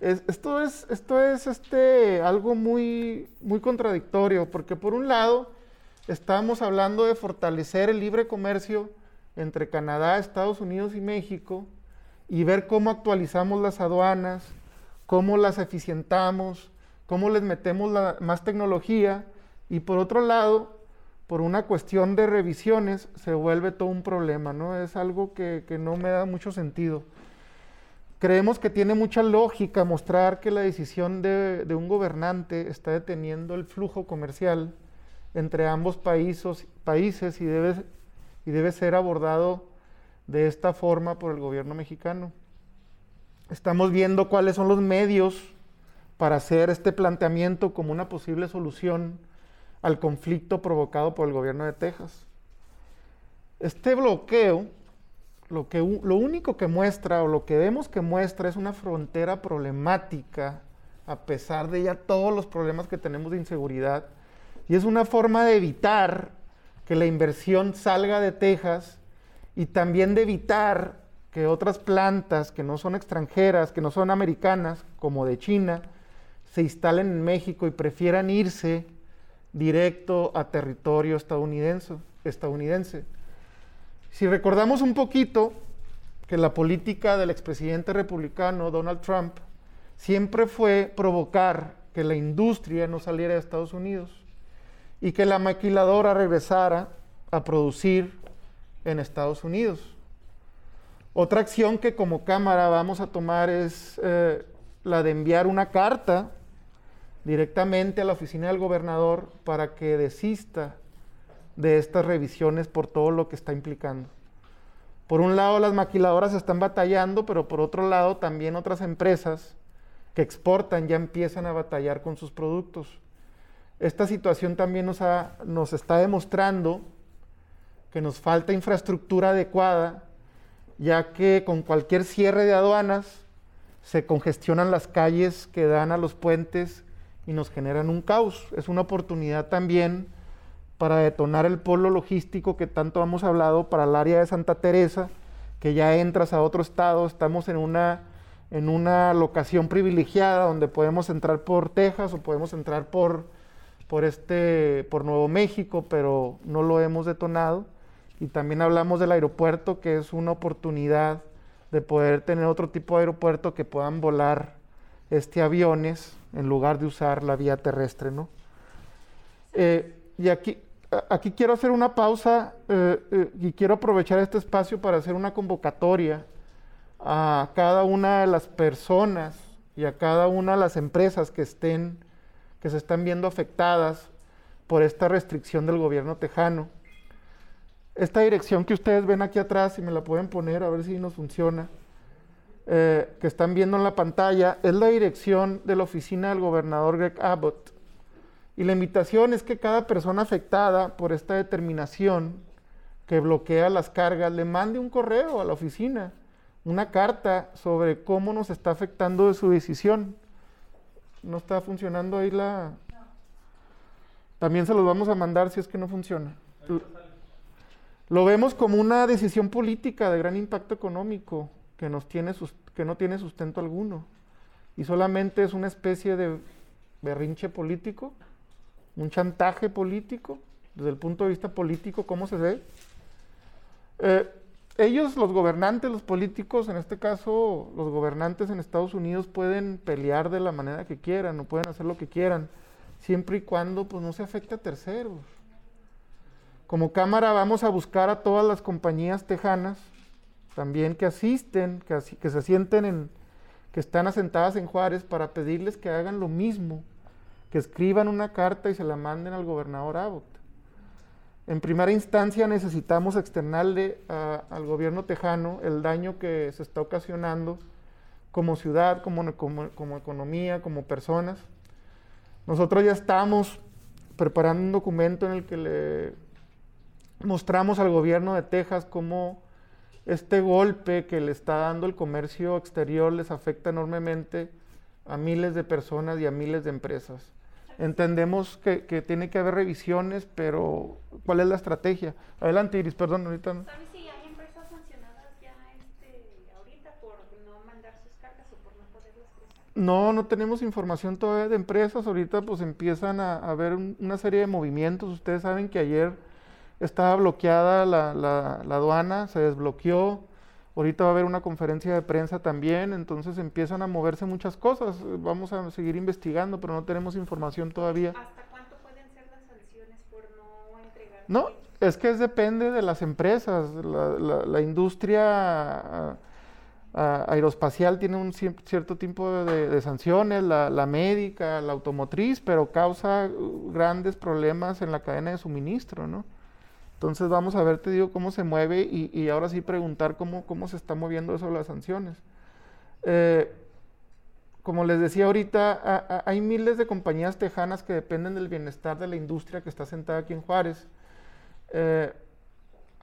esto es, esto es este, algo muy, muy contradictorio, porque por un lado estamos hablando de fortalecer el libre comercio entre Canadá, Estados Unidos y México y ver cómo actualizamos las aduanas, cómo las eficientamos, cómo les metemos más tecnología y por otro lado por una cuestión de revisiones se vuelve todo un problema, ¿no? Es algo que, no me da mucho sentido. Creemos que tiene mucha lógica mostrar que la decisión de, un gobernante está deteniendo el flujo comercial entre ambos países, países y, debe, y debe ser abordado de esta forma por el gobierno mexicano. Estamos viendo cuáles son los medios para hacer este planteamiento como una posible solución al conflicto provocado por el gobierno de Texas. Este bloqueo, lo, que, lo único que muestra o lo que vemos que muestra es una frontera problemática a pesar de ya todos los problemas que tenemos de inseguridad. Y es una forma de evitar que la inversión salga de Texas y también de evitar que otras plantas que no son extranjeras, que no son americanas, como de China, se instalen en México y prefieran irse directo a territorio estadounidense. estadounidense. Si recordamos un poquito que la política del expresidente republicano Donald Trump siempre fue provocar que la industria no saliera de Estados Unidos y que la maquiladora regresara a producir en Estados Unidos. Otra acción que como Cámara vamos a tomar es eh, la de enviar una carta directamente a la oficina del gobernador para que desista de estas revisiones por todo lo que está implicando. Por un lado, las maquiladoras están batallando, pero por otro lado, también otras empresas que exportan ya empiezan a batallar con sus productos. Esta situación también nos, nos está demostrando que nos falta infraestructura adecuada, ya que con cualquier cierre de aduanas se congestionan las calles que dan a los puentes y nos generan un caos. Es una oportunidad también para detonar el polo logístico que tanto hemos hablado para el área de Santa Teresa, que ya entras a otro estado, estamos en una, en una locación privilegiada donde podemos entrar por Texas o podemos entrar por, por, este, por Nuevo México, pero no lo hemos detonado. Y también hablamos del aeropuerto, que es una oportunidad de poder tener otro tipo de aeropuerto que puedan volar este, aviones en lugar de usar la vía terrestre, ¿no? Eh, y aquí, aquí quiero hacer una pausa eh, eh, y quiero aprovechar este espacio para hacer una convocatoria a cada una de las personas y a cada una de las empresas que estén, que se están viendo afectadas por esta restricción del gobierno tejano. Esta dirección que ustedes ven aquí atrás, si me la pueden poner a ver si nos funciona. Eh, que están viendo en la pantalla es la dirección de la oficina del gobernador Greg Abbott. Y la invitación es que cada persona afectada por esta determinación que bloquea las cargas le mande un correo a la oficina, una carta sobre cómo nos está afectando de su decisión. ¿No está funcionando ahí la...? También se los vamos a mandar si es que no funciona. Lo vemos como una decisión política de gran impacto económico que, nos tiene que no tiene sustento alguno y solamente es una especie de berrinche político, un chantaje político, desde el punto de vista político, ¿cómo se ve? Eh, ellos, los gobernantes, los políticos, en este caso los gobernantes en Estados Unidos pueden pelear de la manera que quieran o pueden hacer lo que quieran, siempre y cuando pues, no se afecte a terceros. Como Cámara vamos a buscar a todas las compañías tejanas también que asisten, que, se sienten en, que están asentadas en Juárez para pedirles que hagan lo mismo, que escriban una carta y se la manden al gobernador Abbott. En primera instancia necesitamos externarle a- al gobierno tejano el daño que se está ocasionando como ciudad, como, economía, como personas. Nosotros ya estamos preparando un documento en el que le mostramos al gobierno de Texas cómo este golpe que le está dando el comercio exterior les afecta enormemente a miles de personas y a miles de empresas. Entendemos que, que tiene que haber revisiones, pero ¿cuál es la estrategia? Adelante, Iris, perdón, ahorita no. ¿Sabes si hay empresas sancionadas ya este, ahorita por no mandar sus cargas o por no poderlas cruzar? No, no tenemos información todavía de empresas. Ahorita pues empiezan a, a haber un- una serie de movimientos. Ustedes saben que ayer estaba bloqueada la, la- la aduana, se desbloqueó. Ahorita va a haber una conferencia de prensa también, entonces empiezan a moverse muchas cosas. Vamos a seguir investigando, pero no tenemos información todavía. ¿Hasta cuánto pueden ser las sanciones por no entregar? No, es que es depende de las empresas. La, la- la industria ah, ah, aeroespacial tiene un cier- cierto tipo de, de sanciones, la, la médica, la automotriz, pero causa grandes problemas en la cadena de suministro, ¿no? Entonces vamos a ver, te digo, cómo se mueve y, ahora sí preguntar cómo, cómo se está moviendo eso las sanciones. Eh, como les decía ahorita, hay miles de compañías tejanas que dependen del bienestar de la industria que está sentada aquí en Juárez. Eh,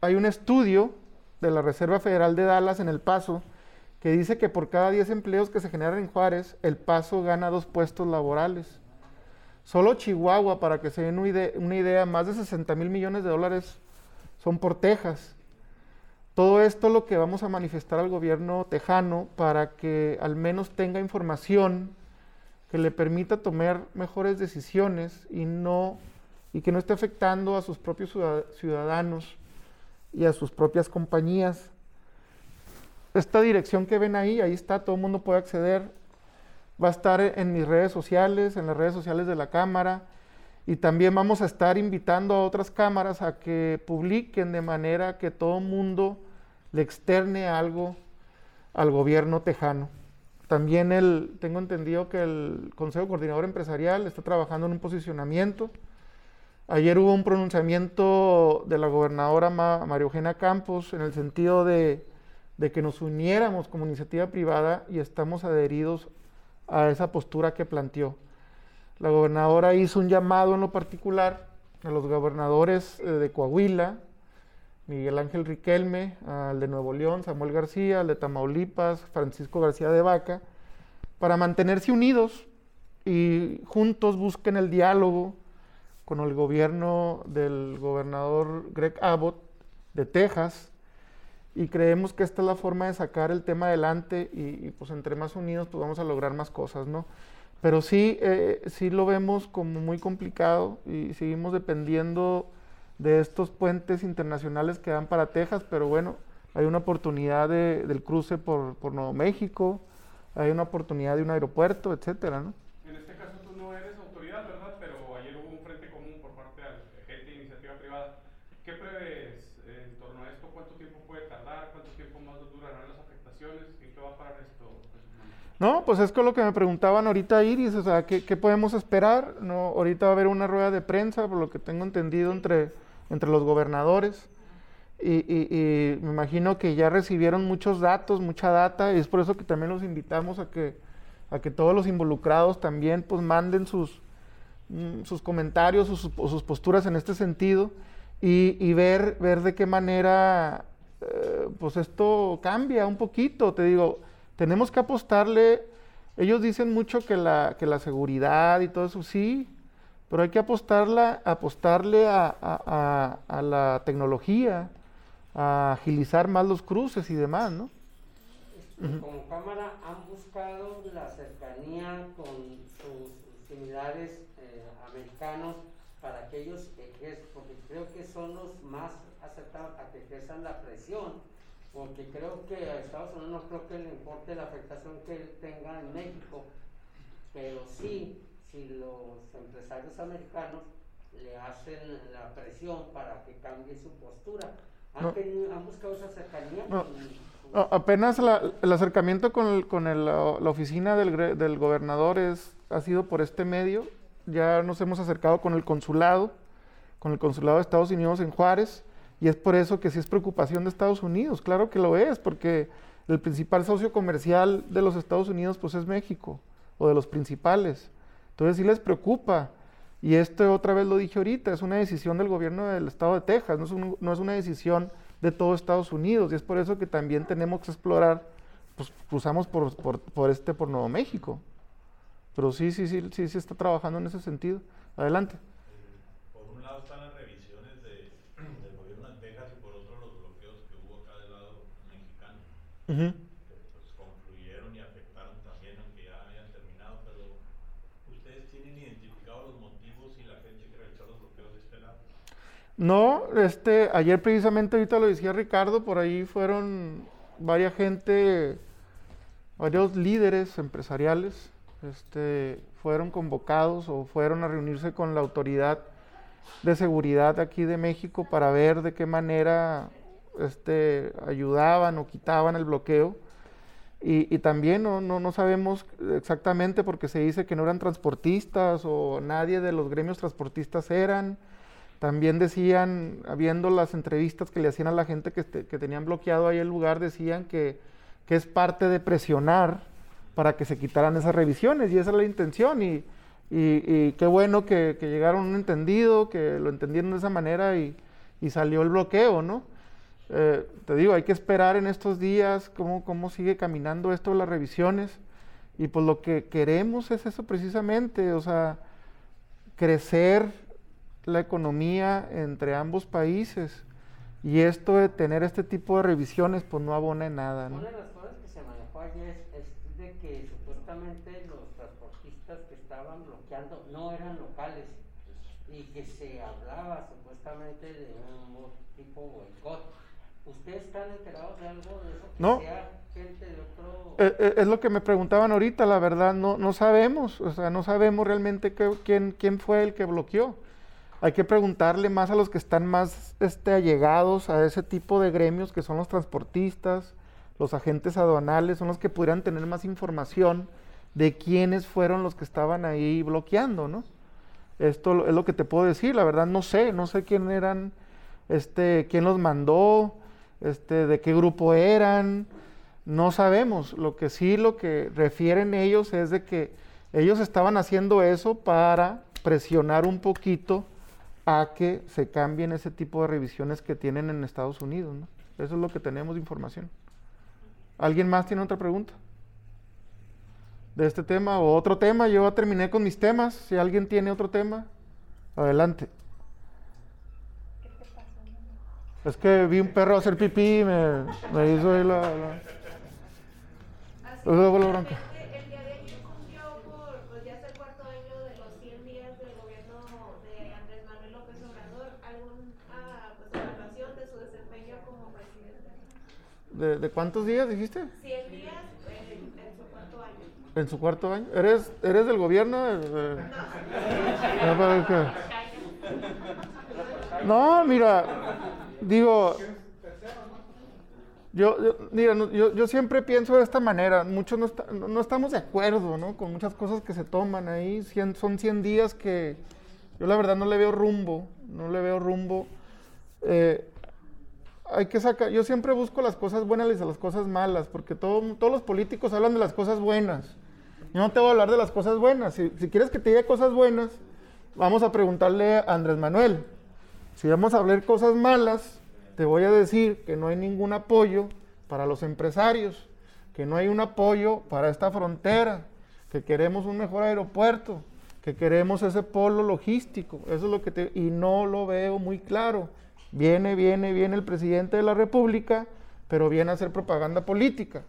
hay un estudio de la Reserva Federal de Dallas en El Paso que dice que por cada 10 empleos que se generan en Juárez, El Paso gana dos puestos laborales. Solo Chihuahua, para que se den una ide- una idea, más de 60 mil millones de dólares son por Texas. Todo esto es lo que vamos a manifestar al gobierno tejano para que al menos tenga información que le permita tomar mejores decisiones y no y que no esté afectando a sus propios ciudad- ciudadanos y a sus propias compañías. Esta dirección que ven ahí, ahí está, todo el mundo puede acceder. Va a estar en mis redes sociales, en las redes sociales de la Cámara. Y también vamos a estar invitando a otras cámaras a que publiquen de manera que todo mundo le externe algo al gobierno tejano. También el, tengo entendido que el Consejo Coordinador Empresarial está trabajando en un posicionamiento. Ayer hubo un pronunciamiento de la gobernadora Ma- María Eugenia Campos en el sentido de, de que nos uniéramos como iniciativa privada y estamos adheridos a esa postura que planteó. La gobernadora hizo un llamado en lo particular a los gobernadores eh, de Coahuila, Miguel Ángel Riquelme, al de Nuevo León, Samuel García, al de Tamaulipas, Francisco García de Vaca, para mantenerse unidos y juntos busquen el diálogo con el gobierno del gobernador Greg Abbott de Texas y creemos que esta es la forma de sacar el tema adelante y, pues entre más unidos pues vamos a lograr más cosas, ¿no? Pero sí, eh, sí lo vemos como muy complicado y seguimos dependiendo de estos puentes internacionales que dan para Texas, pero bueno, hay una oportunidad de- del cruce por, por Nuevo México, hay una oportunidad de un aeropuerto, etcétera, ¿no? En este caso tú no eres autoridad, ¿verdad? Pero ayer hubo un frente común por parte de gente de iniciativa privada. ¿Qué prevés en torno a esto? ¿Cuánto tiempo puede tardar? ¿Cuánto tiempo más durarán las afectaciones? ¿En qué va a parar esto? No, pues es con lo que me preguntaban ahorita Iris, o sea, ¿qué, podemos esperar? No, ahorita va a haber una rueda de prensa, por lo que tengo entendido, entre, entre los gobernadores. Y, y- me imagino que ya recibieron muchos datos, mucha data, y es por eso que también los invitamos a que, a que todos los involucrados también pues manden sus, mm, sus comentarios o sus, sus posturas en este sentido y, y ver, ver de qué manera eh, pues esto cambia un poquito. Te digo, tenemos que apostarle, ellos dicen mucho que la, que la seguridad y todo eso, sí, pero hay que apostarla, apostarle a, a- la tecnología, a agilizar más los cruces y demás, ¿no? Ujú. Como cámara han buscado la cercanía con sus similares eh, americanos para que ellos ejerzan, porque creo que son los más acertados a que ejerzan la presión, porque creo que a Estados Unidos no creo que le importe la afectación que él tenga en México, pero sí, si los empresarios americanos le hacen la presión para que cambie su postura, ¿Han, No. tenido- han buscado esa cercanía? No. No, apenas la- el acercamiento con, el- con el, la, la oficina del, del gobernador es, ha sido por este medio. Ya nos hemos acercado con el consulado, con el consulado de Estados Unidos en Juárez, y es por eso que sí es preocupación de Estados Unidos. Claro que lo es, porque el principal socio comercial de los Estados Unidos pues es México, o de los principales. Entonces sí les preocupa. Y esto otra vez lo dije ahorita, es una decisión del gobierno del estado de Texas, no es, un- no es una decisión de todo Estados Unidos. Y es por eso que también tenemos que explorar, pues cruzamos por, por, por este, por Nuevo México. Pero sí, sí, sí, sí se está trabajando en ese sentido. Adelante. Por un lado están las revisiones de- del gobierno de Texas y por otro los bloqueos que hubo acá del lado que pues confluyeron y afectaron también, aunque ya hayan terminado, pero ustedes tienen identificados los motivos y la gente que realizó los bloqueos de este lado. No, este, ayer precisamente, ahorita lo decía Ricardo, por ahí fueron varias gente, varios líderes empresariales, este, fueron convocados o fueron a reunirse con la autoridad de seguridad aquí de México para ver de qué manera este, ayudaban o quitaban el bloqueo. Y, y también no, no, no sabemos exactamente porque se dice que no eran transportistas o nadie de los gremios transportistas eran. También decían, viendo las entrevistas que le hacían a la gente que, este- que tenían bloqueado ahí el lugar, decían que, que es parte de presionar para que se quitaran esas revisiones y esa es la intención. Y, y- y qué bueno que, que llegaron a un entendido, que lo entendieron de esa manera y, y salió el bloqueo, ¿no? Eh, te digo, hay que esperar en estos días cómo, cómo sigue caminando esto de las revisiones. Y pues lo que queremos es eso precisamente, o sea, crecer la economía entre ambos países. Y esto de tener este tipo de revisiones, pues no abona en nada, ¿no? Una de las cosas que se manejó ayer es, es de que supuestamente los transportistas que estaban bloqueando no eran locales y que se hablaba supuestamente de un tipo boicot. ¿Ustedes están enterados de algo de eso? Que No. sea gente de otro... Eh, eh, es lo que me preguntaban ahorita, la verdad, no, no sabemos, o sea, no sabemos realmente quién, quién fue el que bloqueó. Hay que preguntarle más a los que están más este, allegados a ese tipo de gremios, que son los transportistas, los agentes aduanales, son los que pudieran tener más información de quiénes fueron los que estaban ahí bloqueando, ¿no? Esto es lo que te puedo decir, la verdad no sé, no sé quién eran, este, quién los mandó, este, de qué grupo eran, no sabemos. Lo que sí, lo que refieren ellos es de que ellos estaban haciendo eso para presionar un poquito a que se cambien ese tipo de revisiones que tienen en Estados Unidos, ¿no? Eso es lo que tenemos de información. ¿Alguien más tiene otra pregunta? De este tema o otro tema, yo terminé con mis temas. Si alguien tiene otro tema, adelante. Es que vi un perro hacer pipí y me, me hizo ahí la... la- Luego la bronca. El día de ayer cumplió por, pues ya es el cuarto año de los 100 días del gobierno de Andrés Manuel López Obrador. ¿Alguna pues, evaluación de su desempeño como presidente? ¿De, de cuántos días dijiste? 100 días en, en su cuarto año. En su cuarto año. ¿Eres, eres del gobierno? Eh, no, que- No, mira, digo, yo, yo- yo, yo siempre pienso de esta manera, muchos no, está- no- estamos de acuerdo, ¿no? Con muchas cosas que se toman ahí, son 100 días que yo la verdad no le veo rumbo, no le veo rumbo. Eh, hay que sacar, yo siempre busco las cosas buenas y las cosas malas, porque todo- todos los políticos hablan de las cosas buenas. Yo no te voy a hablar de las cosas buenas. Si, si quieres que te diga cosas buenas, vamos a preguntarle a Andrés Manuel. Si vamos a hablar cosas malas, te voy a decir que no hay ningún apoyo para los empresarios, que no hay un apoyo para esta frontera, que queremos un mejor aeropuerto, que queremos ese polo logístico. Eso es lo que te y no lo veo muy claro. Viene, viene, viene el presidente de la República, pero viene a hacer propaganda política.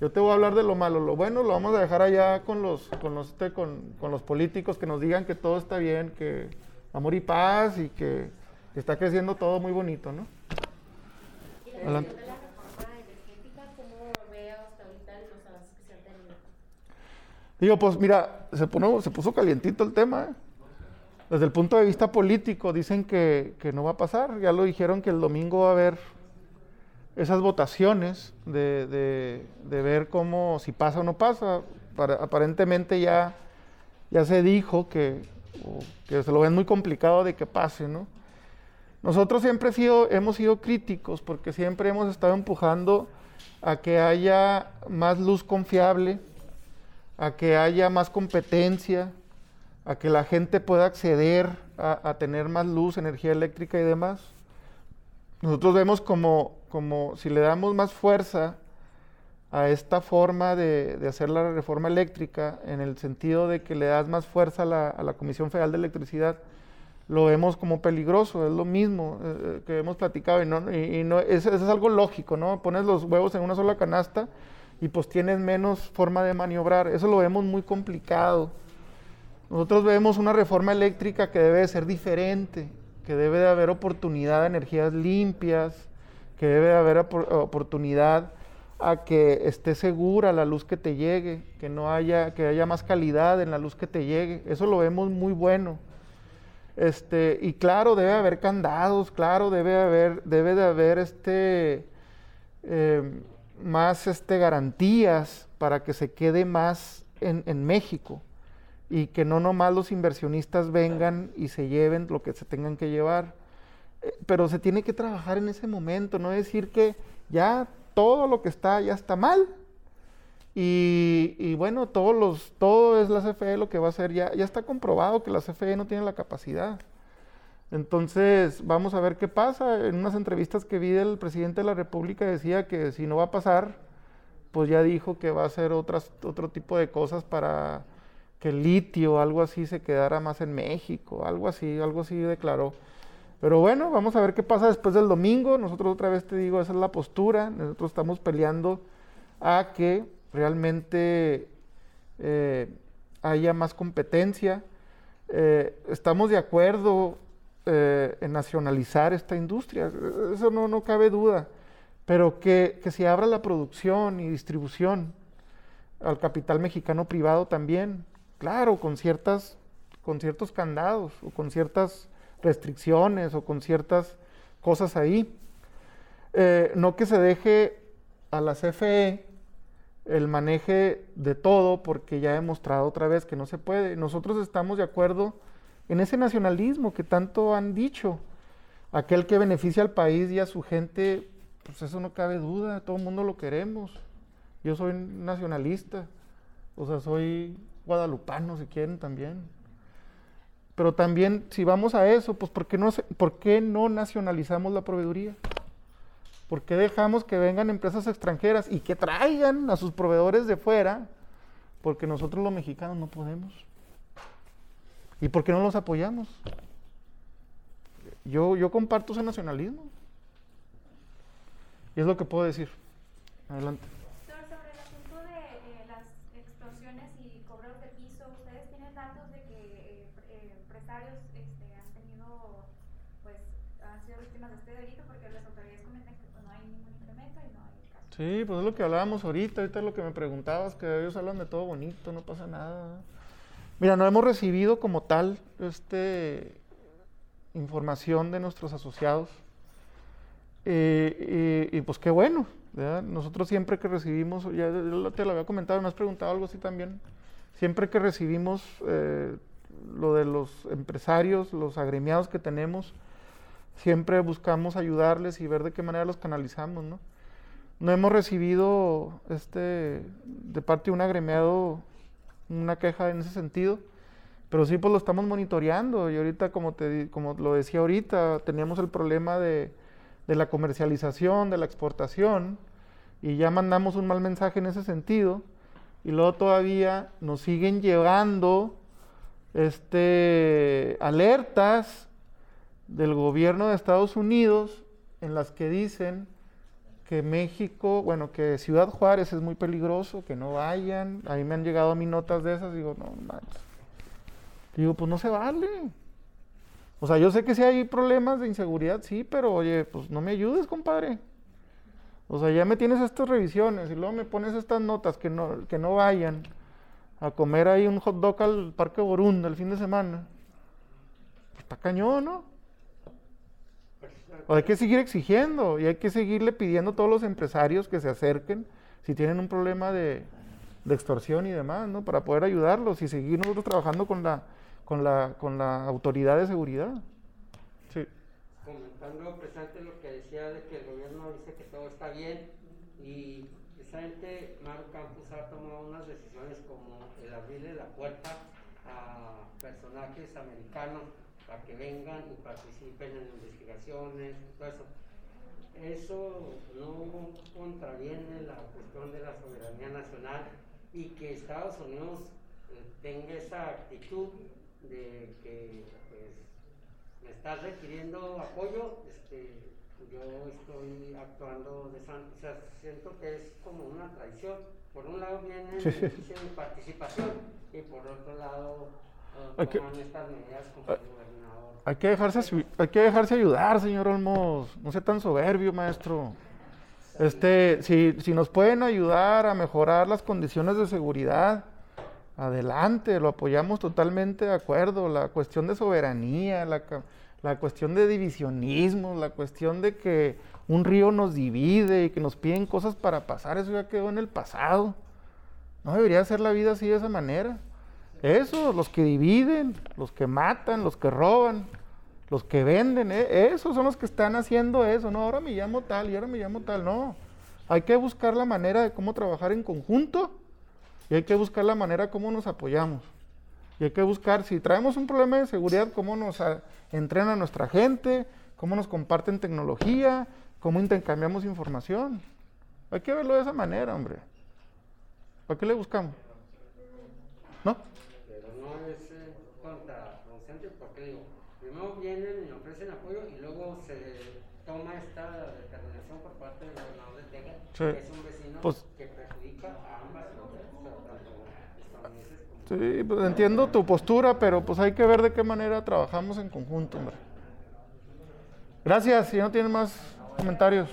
Yo te voy a hablar de lo malo, lo bueno lo vamos a dejar allá con los, con los, este, con, con los políticos que nos digan que todo está bien, que amor y paz y que está creciendo todo muy bonito, ¿no? Y la Adelante. decisión de la reforma energética, ¿cómo ve hasta ahorita los avances que se han tenido? Digo, pues mira, se, puso- se puso calientito el tema. ¿eh? Desde el punto de vista político, dicen que, que no va a pasar. Ya lo dijeron que el domingo va a haber esas votaciones de, de- de ver cómo, si pasa o no pasa. Para- aparentemente ya, ya se dijo que, que se lo ven muy complicado de que pase, ¿no? Nosotros siempre sido- hemos sido críticos porque siempre hemos estado empujando a que haya más luz confiable, a que haya más competencia, a que la gente pueda acceder a, a tener más luz, energía eléctrica y demás. Nosotros vemos como, como si le damos más fuerza a esta forma de, de hacer la reforma eléctrica, en el sentido de que le das más fuerza a la, a la Comisión Federal de Electricidad, lo vemos como peligroso, es lo mismo eh, eh, que hemos platicado y no, y, y no es, eso es algo lógico, ¿no? Pones los huevos en una sola canasta y pues tienes menos forma de maniobrar, eso lo vemos muy complicado. Nosotros vemos una reforma eléctrica que debe de ser diferente, que debe de haber oportunidad de energías limpias, que debe de haber opor- oportunidad a que esté segura la luz que te llegue, que no haya, que haya más calidad en la luz que te llegue. Eso lo vemos muy bueno. Este, y claro, debe haber candados, claro, debe haber, debe de haber este eh, más este, garantías para que se quede más en, en México y que no nomás los inversionistas vengan y se lleven lo que se tengan que llevar. Eh, Pero se tiene que trabajar en ese momento, no decir que ya todo lo que está ya está mal. Y, bueno, todos los, todo es la CFE lo que va a hacer. Ya, ya está comprobado que la CFE no tiene la capacidad. Entonces, vamos a ver qué pasa. En unas entrevistas que vi del presidente de la República decía que si no va a pasar, pues ya dijo que va a hacer otras, otro tipo de cosas para que el litio, algo así, se quedara más en México, algo así, algo así declaró. Pero bueno, vamos a ver qué pasa después del domingo. Nosotros otra vez te digo, esa es la postura. Nosotros estamos peleando a que realmente eh, haya más competencia. Eh, estamos de acuerdo eh, en nacionalizar esta industria, eso no, no cabe duda, pero que, que se abra la producción y distribución al capital mexicano privado también, claro, con ciertas, con ciertos candados o con ciertas restricciones o con ciertas cosas ahí. No que se deje a la CFE el maneje de todo, porque ya he mostrado otra vez que no se puede. Nosotros estamos de acuerdo en ese nacionalismo que tanto han dicho. Aquel que beneficia al país y a su gente, pues eso no cabe duda, todo el mundo lo queremos. Yo soy nacionalista, o sea, soy guadalupano si quieren también. Pero también, si vamos a eso, pues ¿por qué no, por qué no nacionalizamos la proveeduría? ¿Por qué dejamos que vengan empresas extranjeras y que traigan a sus proveedores de fuera? Porque nosotros los mexicanos no podemos. ¿Y por qué no los apoyamos? Yo, yo comparto ese nacionalismo. Y es lo que puedo decir. Adelante. Doctor, sobre el asunto de eh, las extorsiones y cobros de piso, ¿ustedes tienen datos de que eh, pre- eh, empresarios este, han tenido, pues, han sido víctimas de este delito? Porque las autoridades comentan que pues, no hay ningún incremento y no hay caso. Sí, pues es lo que hablábamos ahorita, ahorita es lo que me preguntabas, que ellos hablan de todo bonito, no pasa nada. Mira, no hemos recibido como tal este información de nuestros asociados. Eh, y, y, pues qué bueno, ¿verdad? Nosotros siempre que recibimos, ya te lo había comentado, me has preguntado algo así también, siempre que recibimos eh, lo de los empresarios, los agremiados que tenemos, siempre buscamos ayudarles y ver de qué manera los canalizamos, ¿no? No hemos recibido este de parte de un agremiado una queja en ese sentido, pero sí pues lo estamos monitoreando. Y ahorita como te como lo decía ahorita, teníamos el problema de, de la comercialización, de la exportación y ya mandamos un mal mensaje en ese sentido y luego todavía nos siguen llevando este alertas del gobierno de Estados Unidos en las que dicen que México, bueno, que Ciudad Juárez es muy peligroso, que no vayan. A mí me han llegado a mí notas de esas, digo, no, manches. Digo, pues no se vale. O sea, yo sé que sí hay problemas de inseguridad, sí, pero oye, pues no me ayudes, compadre. O sea, ya me tienes estas revisiones y luego me pones estas notas que no, que no vayan a comer ahí un hot dog al Parque Borunda el fin de semana. Pues está cañón, ¿no? O hay que seguir exigiendo y hay que seguirle pidiendo a todos los empresarios que se acerquen si tienen un problema de, de extorsión y demás, ¿no? Para poder ayudarlos y seguir nosotros trabajando con la, con la, con la autoridad de seguridad. Sí. Comentando precisamente lo que decía de que el gobierno dice que todo está bien y precisamente Maru Campos ha tomado unas decisiones como el abrirle la puerta a personajes americanos para que vengan y participen en investigaciones todo eso. Eso no contraviene la cuestión de la soberanía nacional y que Estados Unidos eh, tenga esa actitud de que pues, me estás requiriendo apoyo, este, yo estoy actuando de santo, o sea, siento que es como una traición. Por un lado viene de participación y por otro lado Hay que- gobernador. Hay que, dejarse, hay que dejarse ayudar, señor Olmos. No sea tan soberbio, maestro. Este, si, si nos pueden ayudar a mejorar las condiciones de seguridad, adelante, lo apoyamos totalmente de acuerdo. La cuestión de soberanía, la, la cuestión de divisionismo, la cuestión de que un río nos divide y que nos piden cosas para pasar, eso ya quedó en el pasado. No debería ser la vida así de esa manera. Eso, los que dividen, los que matan, los que roban, los que venden, eh, esos son los que están haciendo eso. No, ahora me llamo tal y ahora me llamo tal. No, hay que buscar la manera de cómo trabajar en conjunto y hay que buscar la manera cómo nos apoyamos. Y hay que buscar, si traemos un problema de seguridad, cómo nos a- entrena nuestra gente, cómo nos comparten tecnología, cómo intercambiamos información. Hay que verlo de esa manera, hombre. ¿Para qué le buscamos? No es eh, contraproducente porque digo, primero vienen y ofrecen apoyo y luego se toma esta determinación por parte del gobernador de Texas, Sí. que es un vecino Pues- que perjudica a ambas estadounidenses como Sí, pues entiendo tu postura, pero pues hay que ver de qué manera trabajamos en conjunto, hombre. Gracias, si no tienen más comentarios.